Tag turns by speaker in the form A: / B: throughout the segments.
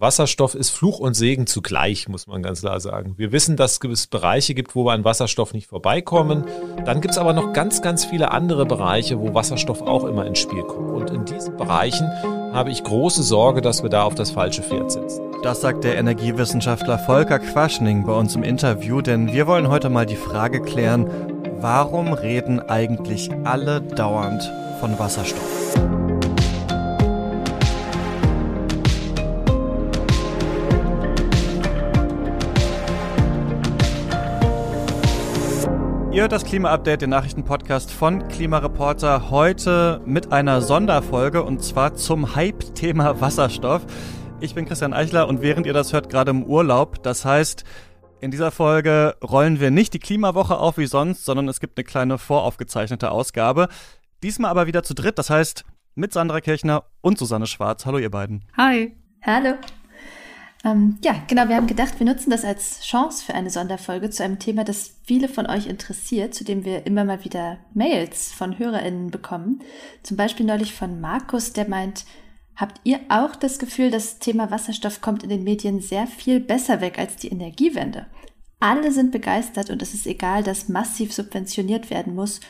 A: Wasserstoff ist Fluch und Segen zugleich, muss man ganz klar sagen. Wir wissen, dass es Bereiche gibt, wo wir an Wasserstoff nicht vorbeikommen. Dann gibt es aber noch ganz, ganz viele andere Bereiche, wo Wasserstoff auch immer ins Spiel kommt. Und in diesen Bereichen habe ich große Sorge, dass wir da auf das falsche Pferd sitzen.
B: Das sagt der Energiewissenschaftler Volker Quaschning bei uns im Interview, denn wir wollen heute mal die Frage klären, warum reden eigentlich alle dauernd von Wasserstoff? Ihr hört das Klima-Update, den Nachrichtenpodcast von Klimareporter, heute mit einer Sonderfolge und zwar zum Hype-Thema Wasserstoff. Ich bin Christian Eichler und während ihr das hört, gerade im Urlaub. Das heißt, in dieser Folge rollen wir nicht die Klimawoche auf wie sonst, sondern es gibt eine kleine voraufgezeichnete Ausgabe. Diesmal aber wieder zu dritt, das heißt mit Sandra Kirchner und Susanne Schwarz. Hallo ihr beiden.
C: Hi.
D: Hallo. Ähm, ja, genau, wir haben gedacht, wir nutzen das als Chance für eine Sonderfolge zu einem Thema, das viele von euch interessiert, zu dem wir immer mal wieder Mails von HörerInnen bekommen. Zum Beispiel neulich von Markus, der meint, habt ihr auch das Gefühl, das Thema Wasserstoff kommt in den Medien sehr viel besser weg als die Energiewende? Alle sind begeistert und es ist egal, dass massiv subventioniert werden muss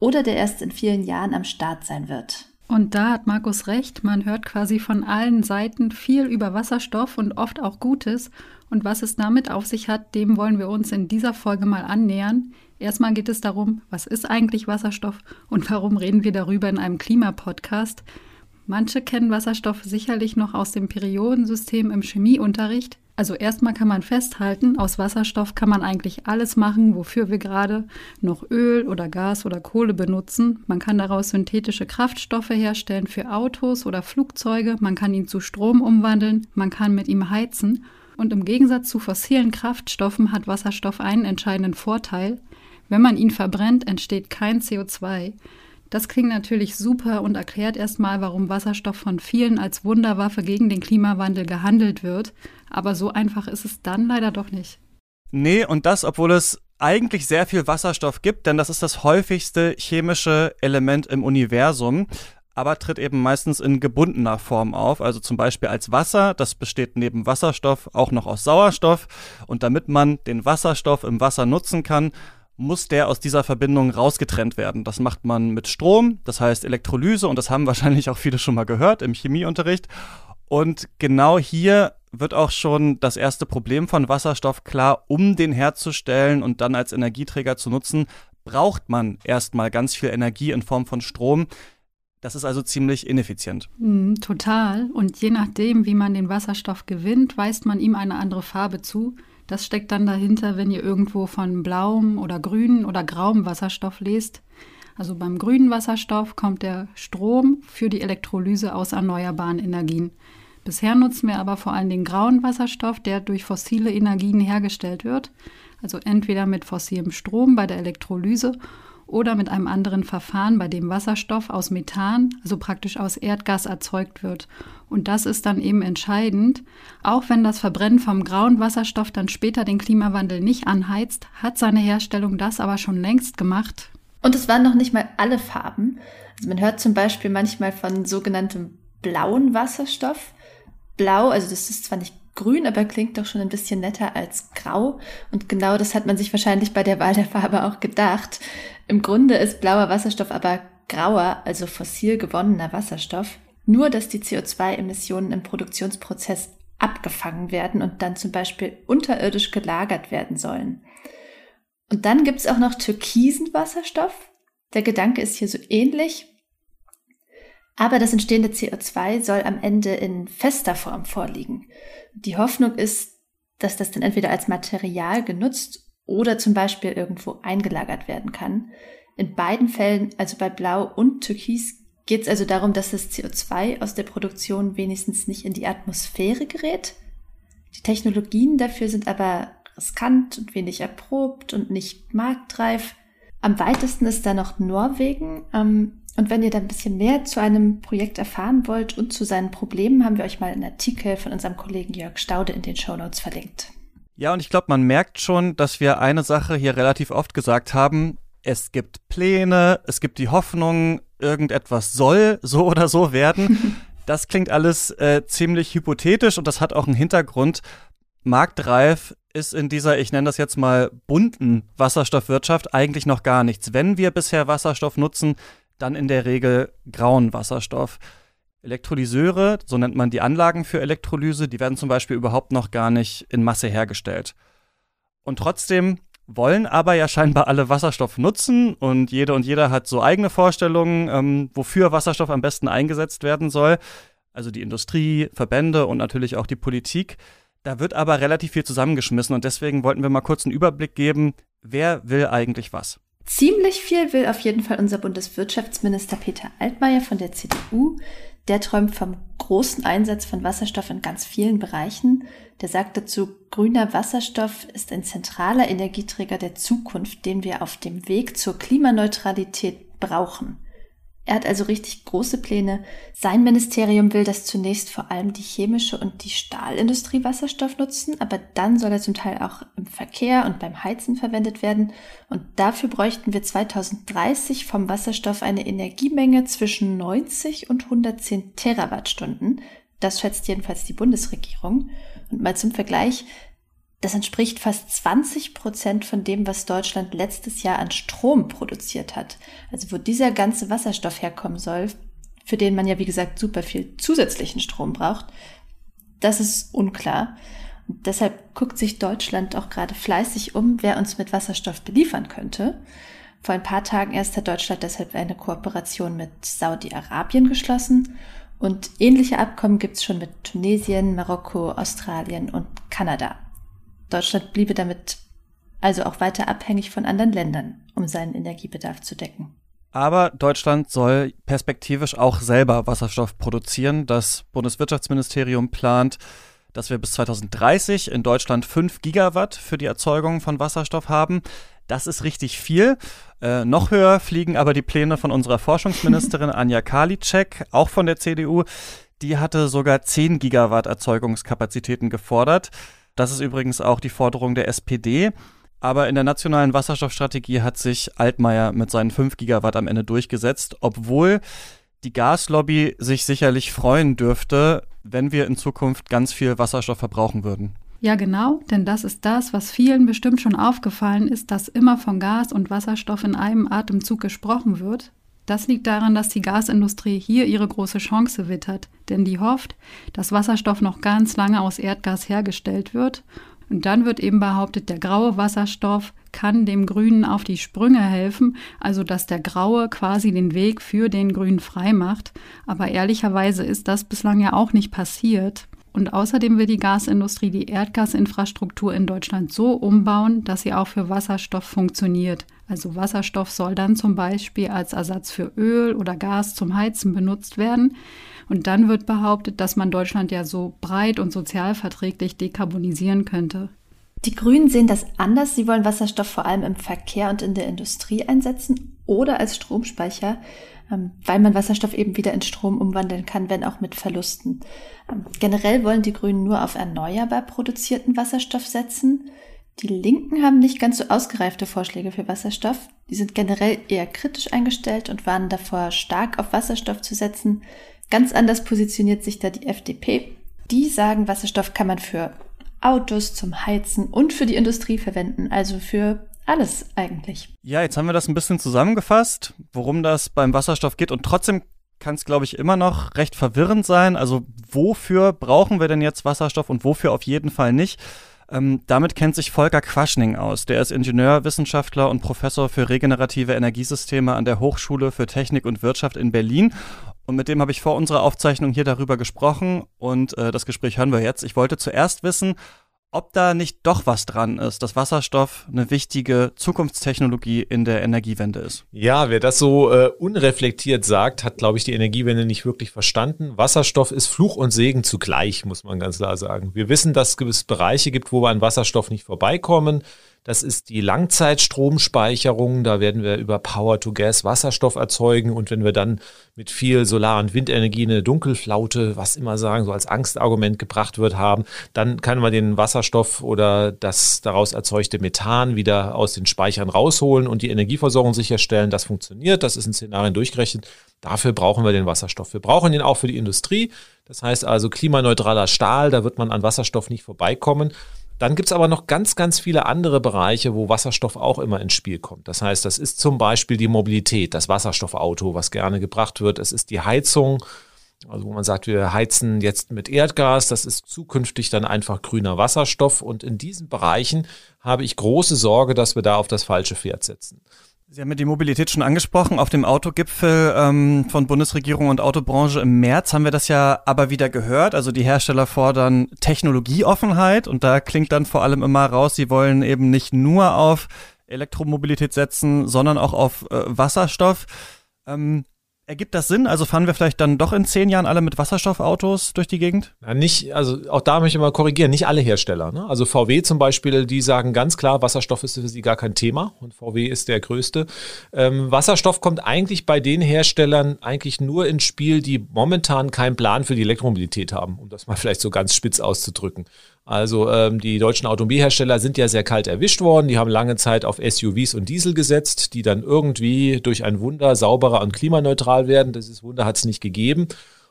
D: oder der erst in vielen Jahren am Start sein wird.
C: Und da hat Markus recht, man hört quasi von allen Seiten viel über Wasserstoff und oft auch Gutes. Und was es damit auf sich hat, dem wollen wir uns in dieser Folge mal annähern. Erstmal geht es darum, was ist eigentlich Wasserstoff und warum reden wir darüber in einem Klimapodcast. Manche kennen Wasserstoff sicherlich noch aus dem Periodensystem im Chemieunterricht. Also erstmal kann man festhalten, aus Wasserstoff kann man eigentlich alles machen, wofür wir gerade noch Öl oder Gas oder Kohle benutzen. Man kann daraus synthetische Kraftstoffe herstellen für Autos oder Flugzeuge, man kann ihn zu Strom umwandeln, man kann mit ihm heizen. Und im Gegensatz zu fossilen Kraftstoffen hat Wasserstoff einen entscheidenden Vorteil. Wenn man ihn verbrennt, entsteht kein CO2. Das klingt natürlich super und erklärt erstmal, warum Wasserstoff von vielen als Wunderwaffe gegen den Klimawandel gehandelt wird. Aber so einfach ist es dann leider doch nicht.
B: Nee, und das, obwohl es eigentlich sehr viel Wasserstoff gibt, denn das ist das häufigste chemische Element im Universum aber tritt eben meistens in gebundener Form auf, also zum Beispiel als Wasser. Das besteht neben Wasserstoff auch noch aus Sauerstoff. Und damit man den Wasserstoff im Wasser nutzen kann, muss der aus dieser Verbindung rausgetrennt werden. Das macht man mit Strom, das heißt Elektrolyse und das haben wahrscheinlich auch viele schon mal gehört im Chemieunterricht. Und genau hier wird auch schon das erste Problem von Wasserstoff klar, um den herzustellen und dann als Energieträger zu nutzen, braucht man erstmal ganz viel Energie in Form von Strom. Das ist also ziemlich ineffizient.
C: Mm, total. Und je nachdem, wie man den Wasserstoff gewinnt, weist man ihm eine andere Farbe zu. Das steckt dann dahinter, wenn ihr irgendwo von blauem oder grünen oder grauem Wasserstoff lest. Also beim grünen Wasserstoff kommt der Strom für die Elektrolyse aus erneuerbaren Energien. Bisher nutzen wir aber vor allem den grauen Wasserstoff, der durch fossile Energien hergestellt wird. Also entweder mit fossilem Strom bei der Elektrolyse oder mit einem anderen Verfahren, bei dem Wasserstoff aus Methan, also praktisch aus Erdgas erzeugt wird. Und das ist dann eben entscheidend. Auch wenn das Verbrennen vom grauen Wasserstoff dann später den Klimawandel nicht anheizt, hat seine Herstellung das aber schon längst gemacht.
D: Und es waren noch nicht mal alle Farben. Also man hört zum Beispiel manchmal von sogenanntem blauen Wasserstoff. Blau, also das ist zwar nicht grün, aber klingt doch schon ein bisschen netter als grau. Und genau das hat man sich wahrscheinlich bei der Wahl der Farbe auch gedacht. Im Grunde ist blauer Wasserstoff aber grauer, also fossil gewonnener Wasserstoff. Nur, dass die CO2-Emissionen im Produktionsprozess abgefangen werden und dann zum Beispiel unterirdisch gelagert werden sollen. Und dann gibt es auch noch türkisen Wasserstoff. Der Gedanke ist hier so ähnlich. Aber das entstehende CO2 soll am Ende in fester Form vorliegen. Die Hoffnung ist, dass das dann entweder als Material genutzt oder zum Beispiel irgendwo eingelagert werden kann. In beiden Fällen, also bei Blau und Türkis, geht es also darum, dass das CO2 aus der Produktion wenigstens nicht in die Atmosphäre gerät. Die Technologien dafür sind aber riskant und wenig erprobt und nicht marktreif. Am weitesten ist da noch Norwegen. Ähm, und wenn ihr da ein bisschen mehr zu einem Projekt erfahren wollt und zu seinen Problemen, haben wir euch mal einen Artikel von unserem Kollegen Jörg Staude in den Show Notes verlinkt.
B: Ja, und ich glaube, man merkt schon, dass wir eine Sache hier relativ oft gesagt haben. Es gibt Pläne, es gibt die Hoffnung, irgendetwas soll so oder so werden. Das klingt alles äh, ziemlich hypothetisch und das hat auch einen Hintergrund. Marktreif ist in dieser, ich nenne das jetzt mal bunten Wasserstoffwirtschaft eigentlich noch gar nichts. Wenn wir bisher Wasserstoff nutzen, dann in der Regel grauen Wasserstoff. Elektrolyseure, so nennt man die Anlagen für Elektrolyse, die werden zum Beispiel überhaupt noch gar nicht in Masse hergestellt. Und trotzdem wollen aber ja scheinbar alle Wasserstoff nutzen und jede und jeder hat so eigene Vorstellungen, ähm, wofür Wasserstoff am besten eingesetzt werden soll. Also die Industrie, Verbände und natürlich auch die Politik. Da wird aber relativ viel zusammengeschmissen und deswegen wollten wir mal kurz einen Überblick geben, wer will eigentlich was.
D: Ziemlich viel will auf jeden Fall unser Bundeswirtschaftsminister Peter Altmaier von der CDU. Der träumt vom großen Einsatz von Wasserstoff in ganz vielen Bereichen. Der sagt dazu, grüner Wasserstoff ist ein zentraler Energieträger der Zukunft, den wir auf dem Weg zur Klimaneutralität brauchen. Er hat also richtig große Pläne. Sein Ministerium will, dass zunächst vor allem die chemische und die Stahlindustrie Wasserstoff nutzen, aber dann soll er zum Teil auch im Verkehr und beim Heizen verwendet werden. Und dafür bräuchten wir 2030 vom Wasserstoff eine Energiemenge zwischen 90 und 110 Terawattstunden. Das schätzt jedenfalls die Bundesregierung. Und mal zum Vergleich, das entspricht fast 20 Prozent von dem, was Deutschland letztes Jahr an Strom produziert hat. Also wo dieser ganze Wasserstoff herkommen soll, für den man ja, wie gesagt, super viel zusätzlichen Strom braucht, das ist unklar. Und deshalb guckt sich Deutschland auch gerade fleißig um, wer uns mit Wasserstoff beliefern könnte. Vor ein paar Tagen erst hat Deutschland deshalb eine Kooperation mit Saudi-Arabien geschlossen und ähnliche Abkommen gibt es schon mit Tunesien, Marokko, Australien und Kanada. Deutschland bliebe damit also auch weiter abhängig von anderen Ländern, um seinen Energiebedarf zu decken.
B: Aber Deutschland soll perspektivisch auch selber Wasserstoff produzieren. Das Bundeswirtschaftsministerium plant, dass wir bis 2030 in Deutschland 5 Gigawatt für die Erzeugung von Wasserstoff haben. Das ist richtig viel. Äh, noch höher fliegen aber die Pläne von unserer Forschungsministerin Anja Karliczek, auch von der CDU. Die hatte sogar 10 Gigawatt Erzeugungskapazitäten gefordert. Das ist übrigens auch die Forderung der SPD. Aber in der nationalen Wasserstoffstrategie hat sich Altmaier mit seinen 5 Gigawatt am Ende durchgesetzt, obwohl die Gaslobby sich sicherlich freuen dürfte, wenn wir in Zukunft ganz viel Wasserstoff verbrauchen würden.
C: Ja, genau, denn das ist das, was vielen bestimmt schon aufgefallen ist, dass immer von Gas und Wasserstoff in einem Atemzug gesprochen wird. Das liegt daran, dass die Gasindustrie hier ihre große Chance wittert, denn die hofft, dass Wasserstoff noch ganz lange aus Erdgas hergestellt wird. Und dann wird eben behauptet, der graue Wasserstoff kann dem Grünen auf die Sprünge helfen, also dass der Graue quasi den Weg für den Grünen frei macht. Aber ehrlicherweise ist das bislang ja auch nicht passiert. Und außerdem will die Gasindustrie die Erdgasinfrastruktur in Deutschland so umbauen, dass sie auch für Wasserstoff funktioniert. Also Wasserstoff soll dann zum Beispiel als Ersatz für Öl oder Gas zum Heizen benutzt werden. Und dann wird behauptet, dass man Deutschland ja so breit und sozialverträglich dekarbonisieren könnte.
D: Die Grünen sehen das anders. Sie wollen Wasserstoff vor allem im Verkehr und in der Industrie einsetzen oder als Stromspeicher, ähm, weil man Wasserstoff eben wieder in Strom umwandeln kann, wenn auch mit Verlusten. Ähm, generell wollen die Grünen nur auf erneuerbar produzierten Wasserstoff setzen. Die Linken haben nicht ganz so ausgereifte Vorschläge für Wasserstoff. Die sind generell eher kritisch eingestellt und warnen davor, stark auf Wasserstoff zu setzen. Ganz anders positioniert sich da die FDP. Die sagen, Wasserstoff kann man für Autos, zum Heizen und für die Industrie verwenden, also für alles eigentlich.
B: Ja, jetzt haben wir das ein bisschen zusammengefasst, worum das beim Wasserstoff geht und trotzdem kann es, glaube ich, immer noch recht verwirrend sein. Also wofür brauchen wir denn jetzt Wasserstoff und wofür auf jeden Fall nicht? Ähm, damit kennt sich Volker Quaschning aus. Der ist Ingenieur, Wissenschaftler und Professor für regenerative Energiesysteme an der Hochschule für Technik und Wirtschaft in Berlin. Und mit dem habe ich vor unserer Aufzeichnung hier darüber gesprochen und äh, das Gespräch hören wir jetzt. Ich wollte zuerst wissen, ob da nicht doch was dran ist, dass Wasserstoff eine wichtige Zukunftstechnologie in der Energiewende ist.
A: Ja, wer das so äh, unreflektiert sagt, hat, glaube ich, die Energiewende nicht wirklich verstanden. Wasserstoff ist Fluch und Segen zugleich, muss man ganz klar sagen. Wir wissen, dass es Bereiche gibt, wo wir an Wasserstoff nicht vorbeikommen. Das ist die Langzeitstromspeicherung. Da werden wir über Power-to-Gas Wasserstoff erzeugen. Und wenn wir dann mit viel Solar- und Windenergie eine Dunkelflaute, was immer sagen, so als Angstargument gebracht wird, haben, dann kann man den Wasserstoff oder das daraus erzeugte Methan wieder aus den Speichern rausholen und die Energieversorgung sicherstellen. Das funktioniert. Das ist in Szenarien durchgerechnet. Dafür brauchen wir den Wasserstoff. Wir brauchen ihn auch für die Industrie. Das heißt also klimaneutraler Stahl, da wird man an Wasserstoff nicht vorbeikommen. Dann gibt es aber noch ganz, ganz viele andere Bereiche, wo Wasserstoff auch immer ins Spiel kommt. Das heißt, das ist zum Beispiel die Mobilität, das Wasserstoffauto, was gerne gebracht wird. Es ist die Heizung, also wo man sagt, wir heizen jetzt mit Erdgas, das ist zukünftig dann einfach grüner Wasserstoff. Und in diesen Bereichen habe ich große Sorge, dass wir da auf das falsche Pferd setzen.
B: Sie haben ja die Mobilität schon angesprochen. Auf dem Autogipfel ähm, von Bundesregierung und Autobranche im März haben wir das ja aber wieder gehört. Also die Hersteller fordern Technologieoffenheit und da klingt dann vor allem immer raus, sie wollen eben nicht nur auf Elektromobilität setzen, sondern auch auf äh, Wasserstoff. Ähm, Ergibt das Sinn? Also fahren wir vielleicht dann doch in zehn Jahren alle mit Wasserstoffautos durch die Gegend?
A: Ja, nicht, also auch da möchte ich mal korrigieren, nicht alle Hersteller. Ne? Also VW zum Beispiel, die sagen ganz klar, Wasserstoff ist für sie gar kein Thema und VW ist der größte. Ähm, Wasserstoff kommt eigentlich bei den Herstellern eigentlich nur ins Spiel, die momentan keinen Plan für die Elektromobilität haben, um das mal vielleicht so ganz spitz auszudrücken. Also ähm, die deutschen Automobilhersteller sind ja sehr kalt erwischt worden. Die haben lange Zeit auf SUVs und Diesel gesetzt, die dann irgendwie durch ein Wunder sauberer und klimaneutral werden. Dieses Wunder hat es nicht gegeben.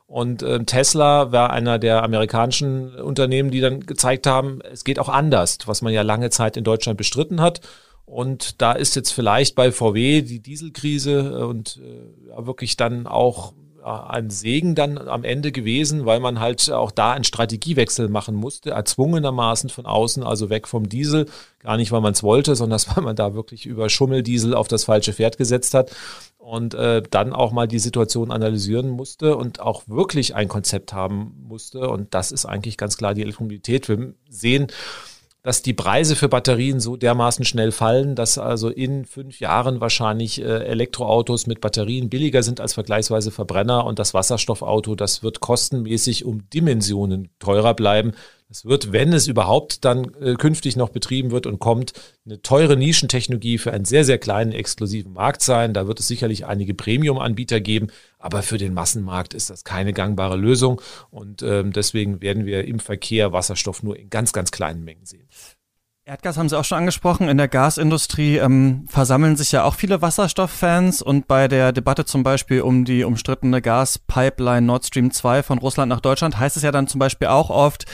A: Und äh, Tesla war einer der amerikanischen Unternehmen, die dann gezeigt haben, es geht auch anders, was man ja lange Zeit in Deutschland bestritten hat. Und da ist jetzt vielleicht bei VW die Dieselkrise und äh, wirklich dann auch ein Segen dann am Ende gewesen, weil man halt auch da einen Strategiewechsel machen musste, erzwungenermaßen von außen, also weg vom Diesel, gar nicht, weil man es wollte, sondern weil man da wirklich über Schummeldiesel auf das falsche Pferd gesetzt hat und äh, dann auch mal die Situation analysieren musste und auch wirklich ein Konzept haben musste. Und das ist eigentlich ganz klar die Elektromobilität. Wir sehen, dass die Preise für Batterien so dermaßen schnell fallen, dass also in fünf Jahren wahrscheinlich äh, Elektroautos mit Batterien billiger sind als vergleichsweise Verbrenner und das Wasserstoffauto, das wird kostenmäßig um Dimensionen teurer bleiben. Es wird, wenn es überhaupt dann äh, künftig noch betrieben wird und kommt, eine teure Nischentechnologie für einen sehr, sehr kleinen exklusiven Markt sein. Da wird es sicherlich einige Premium-Anbieter geben, aber für den Massenmarkt ist das keine gangbare Lösung. Und ähm, deswegen werden wir im Verkehr Wasserstoff nur in ganz, ganz kleinen Mengen sehen.
B: Erdgas haben Sie auch schon angesprochen. In der Gasindustrie ähm, versammeln sich ja auch viele Wasserstofffans und bei der Debatte zum Beispiel um die umstrittene Gaspipeline Nord Stream 2 von Russland nach Deutschland heißt es ja dann zum Beispiel auch oft,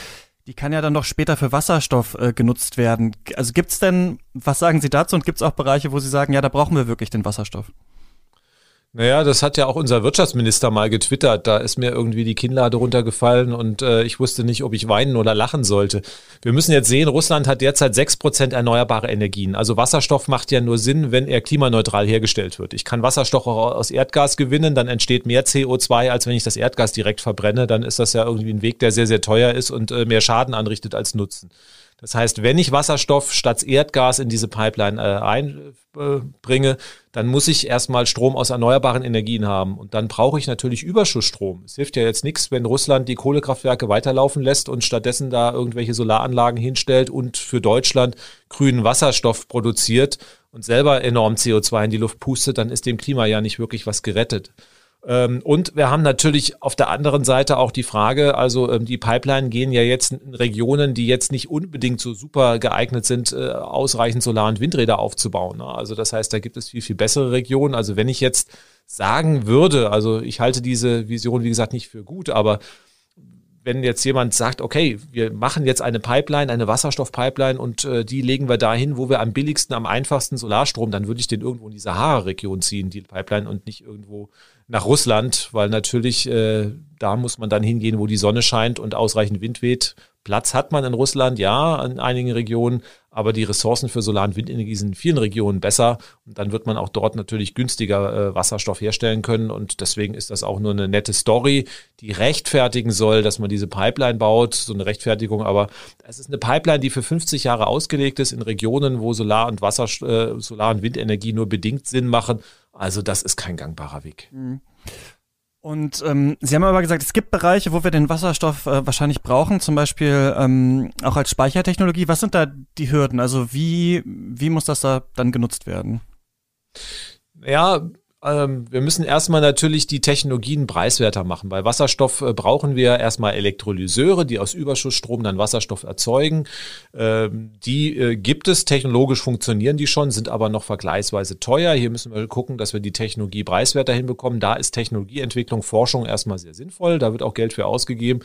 B: die kann ja dann doch später für Wasserstoff äh, genutzt werden. Also gibt's denn, was sagen Sie dazu und gibt's auch Bereiche, wo Sie sagen, ja, da brauchen wir wirklich den Wasserstoff?
A: Naja, das hat ja auch unser Wirtschaftsminister mal getwittert. Da ist mir irgendwie die Kinnlade runtergefallen und äh, ich wusste nicht, ob ich weinen oder lachen sollte. Wir müssen jetzt sehen, Russland hat derzeit sechs Prozent erneuerbare Energien. Also Wasserstoff macht ja nur Sinn, wenn er klimaneutral hergestellt wird. Ich kann Wasserstoff auch aus Erdgas gewinnen, dann entsteht mehr CO2, als wenn ich das Erdgas direkt verbrenne. Dann ist das ja irgendwie ein Weg, der sehr, sehr teuer ist und äh, mehr Schaden anrichtet als Nutzen. Das heißt, wenn ich Wasserstoff statt Erdgas in diese Pipeline äh, einbringe, dann muss ich erstmal Strom aus erneuerbaren Energien haben. Und dann brauche ich natürlich Überschussstrom. Es hilft ja jetzt nichts, wenn Russland die Kohlekraftwerke weiterlaufen lässt und stattdessen da irgendwelche Solaranlagen hinstellt und für Deutschland grünen Wasserstoff produziert und selber enorm CO2 in die Luft pustet, dann ist dem Klima ja nicht wirklich was gerettet. Ähm, und wir haben natürlich auf der anderen Seite auch die Frage, also ähm, die Pipeline gehen ja jetzt in Regionen, die jetzt nicht unbedingt so super geeignet sind, äh, ausreichend Solar- und Windräder aufzubauen. Ne? Also das heißt, da gibt es viel, viel bessere Regionen. Also wenn ich jetzt sagen würde, also ich halte diese Vision, wie gesagt, nicht für gut, aber wenn jetzt jemand sagt, okay, wir machen jetzt eine Pipeline, eine Wasserstoffpipeline und äh, die legen wir dahin, wo wir am billigsten, am einfachsten Solarstrom, dann würde ich den irgendwo in die Sahara-Region ziehen, die Pipeline, und nicht irgendwo nach Russland, weil natürlich äh, da muss man dann hingehen, wo die Sonne scheint und ausreichend Wind weht. Platz hat man in Russland, ja, in einigen Regionen, aber die Ressourcen für Solar- und Windenergie sind in vielen Regionen besser und dann wird man auch dort natürlich günstiger äh, Wasserstoff herstellen können und deswegen ist das auch nur eine nette Story, die rechtfertigen soll, dass man diese Pipeline baut, so eine Rechtfertigung, aber es ist eine Pipeline, die für 50 Jahre ausgelegt ist in Regionen, wo Solar- und Wasser, äh, Solar- und Windenergie nur bedingt Sinn machen also das ist kein gangbarer Weg. Mhm.
B: Und ähm, Sie haben aber gesagt, es gibt Bereiche, wo wir den Wasserstoff äh, wahrscheinlich brauchen, zum Beispiel ähm, auch als Speichertechnologie. Was sind da die Hürden? Also wie, wie muss das da dann genutzt werden?
A: Ja, ähm, wir müssen erstmal natürlich die Technologien preiswerter machen. Bei Wasserstoff äh, brauchen wir erstmal Elektrolyseure, die aus Überschussstrom dann Wasserstoff erzeugen. Ähm, die äh, gibt es, technologisch funktionieren die schon, sind aber noch vergleichsweise teuer. Hier müssen wir gucken, dass wir die Technologie preiswerter hinbekommen. Da ist Technologieentwicklung, Forschung erstmal sehr sinnvoll. Da wird auch Geld für ausgegeben.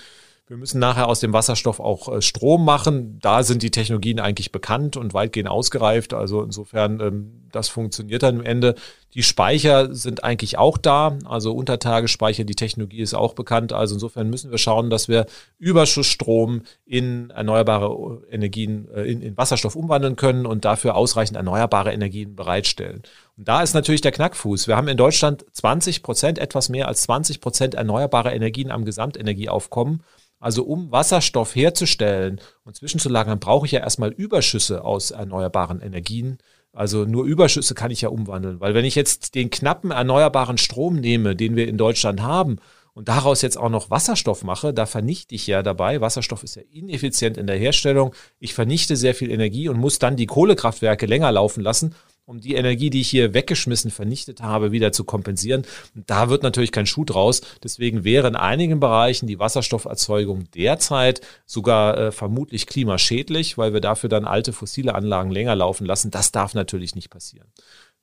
A: Wir müssen nachher aus dem Wasserstoff auch äh, Strom machen. Da sind die Technologien eigentlich bekannt und weitgehend ausgereift. Also insofern, ähm, das funktioniert dann am Ende. Die Speicher sind eigentlich auch da. Also Untertagespeicher, die Technologie ist auch bekannt. Also insofern müssen wir schauen, dass wir Überschussstrom in erneuerbare Energien, äh, in, in Wasserstoff umwandeln können und dafür ausreichend erneuerbare Energien bereitstellen. Und da ist natürlich der Knackfuß. Wir haben in Deutschland 20 Prozent, etwas mehr als 20 Prozent erneuerbare Energien am Gesamtenergieaufkommen. Also um Wasserstoff herzustellen und zwischenzulagern, brauche ich ja erstmal Überschüsse aus erneuerbaren Energien. Also nur Überschüsse kann ich ja umwandeln. Weil wenn ich jetzt den knappen erneuerbaren Strom nehme, den wir in Deutschland haben, und daraus jetzt auch noch Wasserstoff mache, da vernichte ich ja dabei. Wasserstoff ist ja ineffizient in der Herstellung. Ich vernichte sehr viel Energie und muss dann die Kohlekraftwerke länger laufen lassen um die Energie, die ich hier weggeschmissen, vernichtet habe, wieder zu kompensieren. Da wird natürlich kein Schuh draus. Deswegen wäre in einigen Bereichen die Wasserstofferzeugung derzeit sogar äh, vermutlich klimaschädlich, weil wir dafür dann alte fossile Anlagen länger laufen lassen. Das darf natürlich nicht passieren.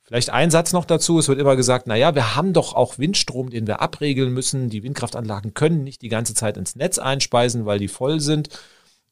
A: Vielleicht ein Satz noch dazu. Es wird immer gesagt, na ja, wir haben doch auch Windstrom, den wir abregeln müssen. Die Windkraftanlagen können nicht die ganze Zeit ins Netz einspeisen, weil die voll sind.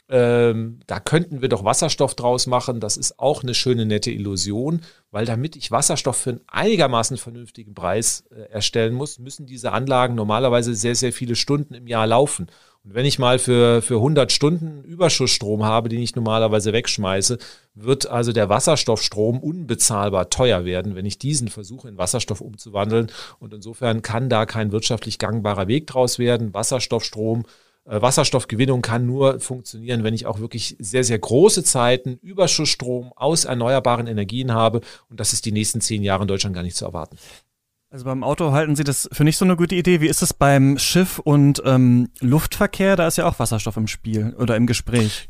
A: Ähm, da könnten wir doch Wasserstoff draus machen. Das ist auch eine schöne, nette Illusion, weil damit ich Wasserstoff für einen einigermaßen vernünftigen Preis äh, erstellen muss, müssen diese Anlagen normalerweise sehr, sehr viele Stunden im Jahr laufen. Und wenn ich mal für, für 100 Stunden Überschussstrom habe, den ich normalerweise wegschmeiße, wird also der Wasserstoffstrom unbezahlbar teuer werden, wenn ich diesen versuche in Wasserstoff umzuwandeln. Und insofern kann da kein wirtschaftlich gangbarer Weg draus werden. Wasserstoffstrom Wasserstoffgewinnung kann nur funktionieren, wenn ich auch wirklich sehr, sehr große Zeiten Überschussstrom aus erneuerbaren Energien habe. Und das ist die nächsten zehn Jahre in Deutschland gar nicht zu erwarten.
B: Also beim Auto halten Sie das für nicht so eine gute Idee. Wie ist es beim Schiff und ähm, Luftverkehr? Da ist ja auch Wasserstoff im Spiel oder im Gespräch.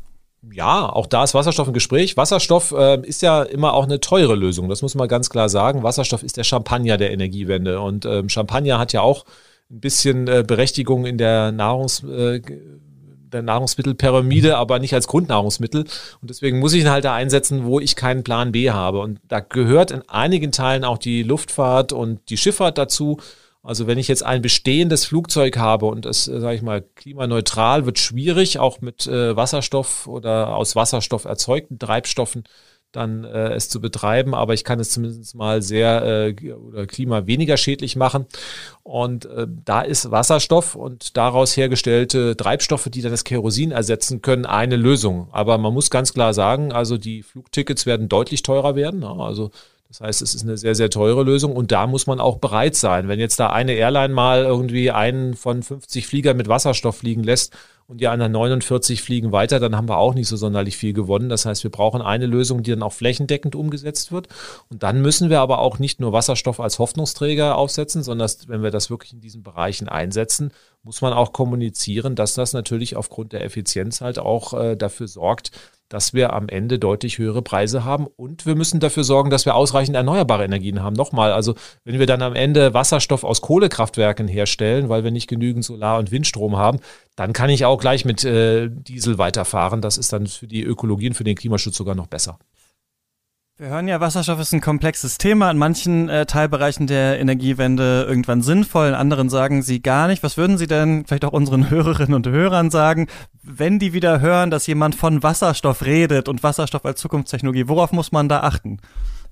A: Ja, auch da ist Wasserstoff im Gespräch. Wasserstoff äh, ist ja immer auch eine teure Lösung. Das muss man ganz klar sagen. Wasserstoff ist der Champagner der Energiewende. Und ähm, Champagner hat ja auch ein bisschen äh, Berechtigung in der Nahrungs äh, der Nahrungsmittelpyramide, aber nicht als Grundnahrungsmittel. Und deswegen muss ich ihn halt da einsetzen, wo ich keinen Plan B habe. Und da gehört in einigen Teilen auch die Luftfahrt und die Schifffahrt dazu. Also wenn ich jetzt ein bestehendes Flugzeug habe und es, äh, sage ich mal, klimaneutral wird schwierig, auch mit äh, Wasserstoff oder aus Wasserstoff erzeugten Treibstoffen, dann äh, es zu betreiben, aber ich kann es zumindest mal sehr äh, oder Klima weniger schädlich machen. Und äh, da ist Wasserstoff und daraus hergestellte Treibstoffe, die dann das Kerosin ersetzen können, eine Lösung. Aber man muss ganz klar sagen, also die Flugtickets werden deutlich teurer werden. Also das heißt, es ist eine sehr, sehr teure Lösung und da muss man auch bereit sein. Wenn jetzt da eine Airline mal irgendwie einen von 50 Fliegern mit Wasserstoff fliegen lässt und die anderen 49 fliegen weiter, dann haben wir auch nicht so sonderlich viel gewonnen. Das heißt, wir brauchen eine Lösung, die dann auch flächendeckend umgesetzt wird. Und dann müssen wir aber auch nicht nur Wasserstoff als Hoffnungsträger aufsetzen, sondern wenn wir das wirklich in diesen Bereichen einsetzen, muss man auch kommunizieren, dass das natürlich aufgrund der Effizienz halt auch äh, dafür sorgt, dass wir am Ende deutlich höhere Preise haben und wir müssen dafür sorgen, dass wir ausreichend erneuerbare Energien haben. Nochmal, also wenn wir dann am Ende Wasserstoff aus Kohlekraftwerken herstellen, weil wir nicht genügend Solar- und Windstrom haben, dann kann ich auch gleich mit äh, Diesel weiterfahren. Das ist dann für die Ökologie und für den Klimaschutz sogar noch besser.
B: Wir hören ja, Wasserstoff ist ein komplexes Thema. In manchen äh, Teilbereichen der Energiewende irgendwann sinnvoll, in anderen sagen sie gar nicht. Was würden Sie denn vielleicht auch unseren Hörerinnen und Hörern sagen, wenn die wieder hören, dass jemand von Wasserstoff redet und Wasserstoff als Zukunftstechnologie? Worauf muss man da achten?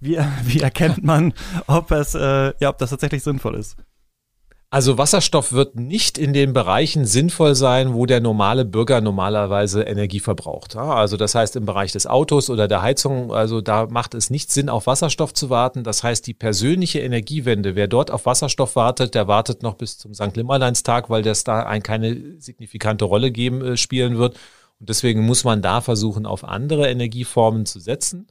B: Wie, wie erkennt man, ob es, äh, ja, ob das tatsächlich sinnvoll ist?
A: Also Wasserstoff wird nicht in den Bereichen sinnvoll sein, wo der normale Bürger normalerweise Energie verbraucht. Also das heißt im Bereich des Autos oder der Heizung, also da macht es nicht Sinn, auf Wasserstoff zu warten. Das heißt, die persönliche Energiewende, wer dort auf Wasserstoff wartet, der wartet noch bis zum St. Nimmerleinstag, weil das da ein, keine signifikante Rolle geben, äh, spielen wird. Und deswegen muss man da versuchen, auf andere Energieformen zu setzen.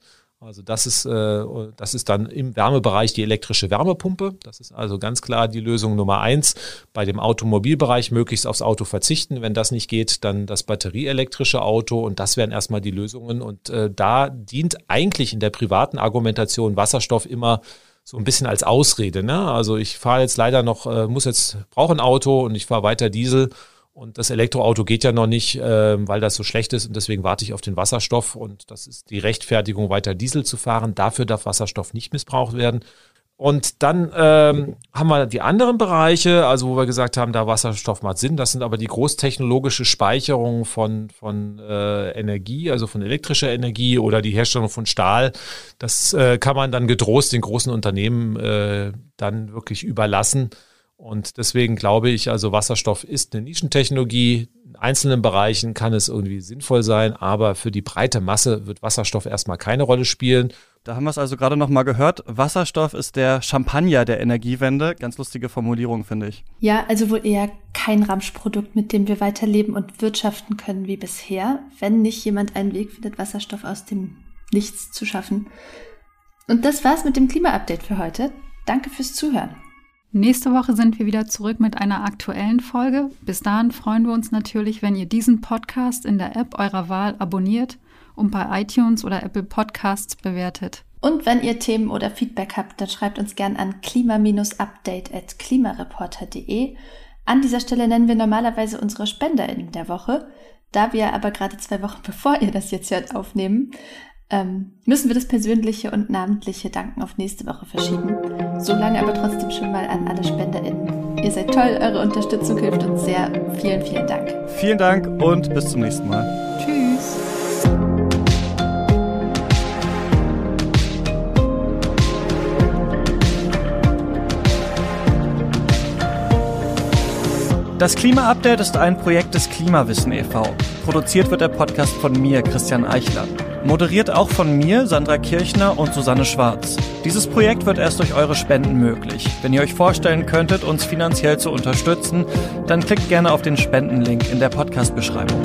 A: Also das ist, äh, das ist dann im Wärmebereich die elektrische Wärmepumpe. Das ist also ganz klar die Lösung Nummer eins. Bei dem Automobilbereich möglichst aufs Auto verzichten. Wenn das nicht geht, dann das batterieelektrische Auto. Und das wären erstmal die Lösungen. Und äh, da dient eigentlich in der privaten Argumentation Wasserstoff immer so ein bisschen als Ausrede. Ne? Also ich fahre jetzt leider noch, äh, muss jetzt, brauche ein Auto und ich fahre weiter Diesel und das Elektroauto geht ja noch nicht, äh, weil das so schlecht ist und deswegen warte ich auf den Wasserstoff und das ist die Rechtfertigung, weiter Diesel zu fahren. Dafür darf Wasserstoff nicht missbraucht werden. Und dann ähm, haben wir die anderen Bereiche, also wo wir gesagt haben, da Wasserstoff macht Sinn. Das sind aber die großtechnologische Speicherung von, von äh, Energie, also von elektrischer Energie oder die Herstellung von Stahl. Das äh, kann man dann getrost den großen Unternehmen äh, dann wirklich überlassen. Und deswegen glaube ich, also Wasserstoff ist eine Nischentechnologie. In einzelnen Bereichen kann es irgendwie sinnvoll sein, aber für die breite Masse wird Wasserstoff erstmal keine Rolle spielen.
B: Da haben wir es also gerade noch mal gehört. Wasserstoff ist der Champagner der Energiewende. Ganz lustige Formulierung, finde ich.
D: Ja, also wohl eher kein Ramschprodukt, mit dem wir weiterleben und wirtschaften können wie bisher, wenn nicht jemand einen Weg findet, Wasserstoff aus dem Nichts zu schaffen. Und das war's mit dem Klima-Update für heute. Danke fürs Zuhören.
C: Nächste Woche sind wir wieder zurück mit einer aktuellen Folge. Bis dahin freuen wir uns natürlich, wenn ihr diesen Podcast in der App eurer Wahl abonniert und bei iTunes oder Apple Podcasts bewertet.
D: Und wenn ihr Themen oder Feedback habt, dann schreibt uns gern an klima-update.klimareporter.de. An dieser Stelle nennen wir normalerweise unsere SpenderInnen der Woche. Da wir aber gerade zwei Wochen bevor ihr das jetzt hört aufnehmen, ähm, müssen wir das persönliche und namentliche Danken auf nächste Woche verschieben. Solange aber trotzdem schon mal an alle SpenderInnen. Ihr seid toll, eure Unterstützung hilft uns sehr. Vielen, vielen Dank.
B: Vielen Dank und bis zum nächsten Mal.
C: Tschüss.
B: Das Klima-Update ist ein Projekt des Klimawissen e.V. Produziert wird der Podcast von mir, Christian Eichler. Moderiert auch von mir, Sandra Kirchner und Susanne Schwarz. Dieses Projekt wird erst durch eure Spenden möglich. Wenn ihr euch vorstellen könntet, uns finanziell zu unterstützen, dann klickt gerne auf den Spendenlink in der Podcast-Beschreibung.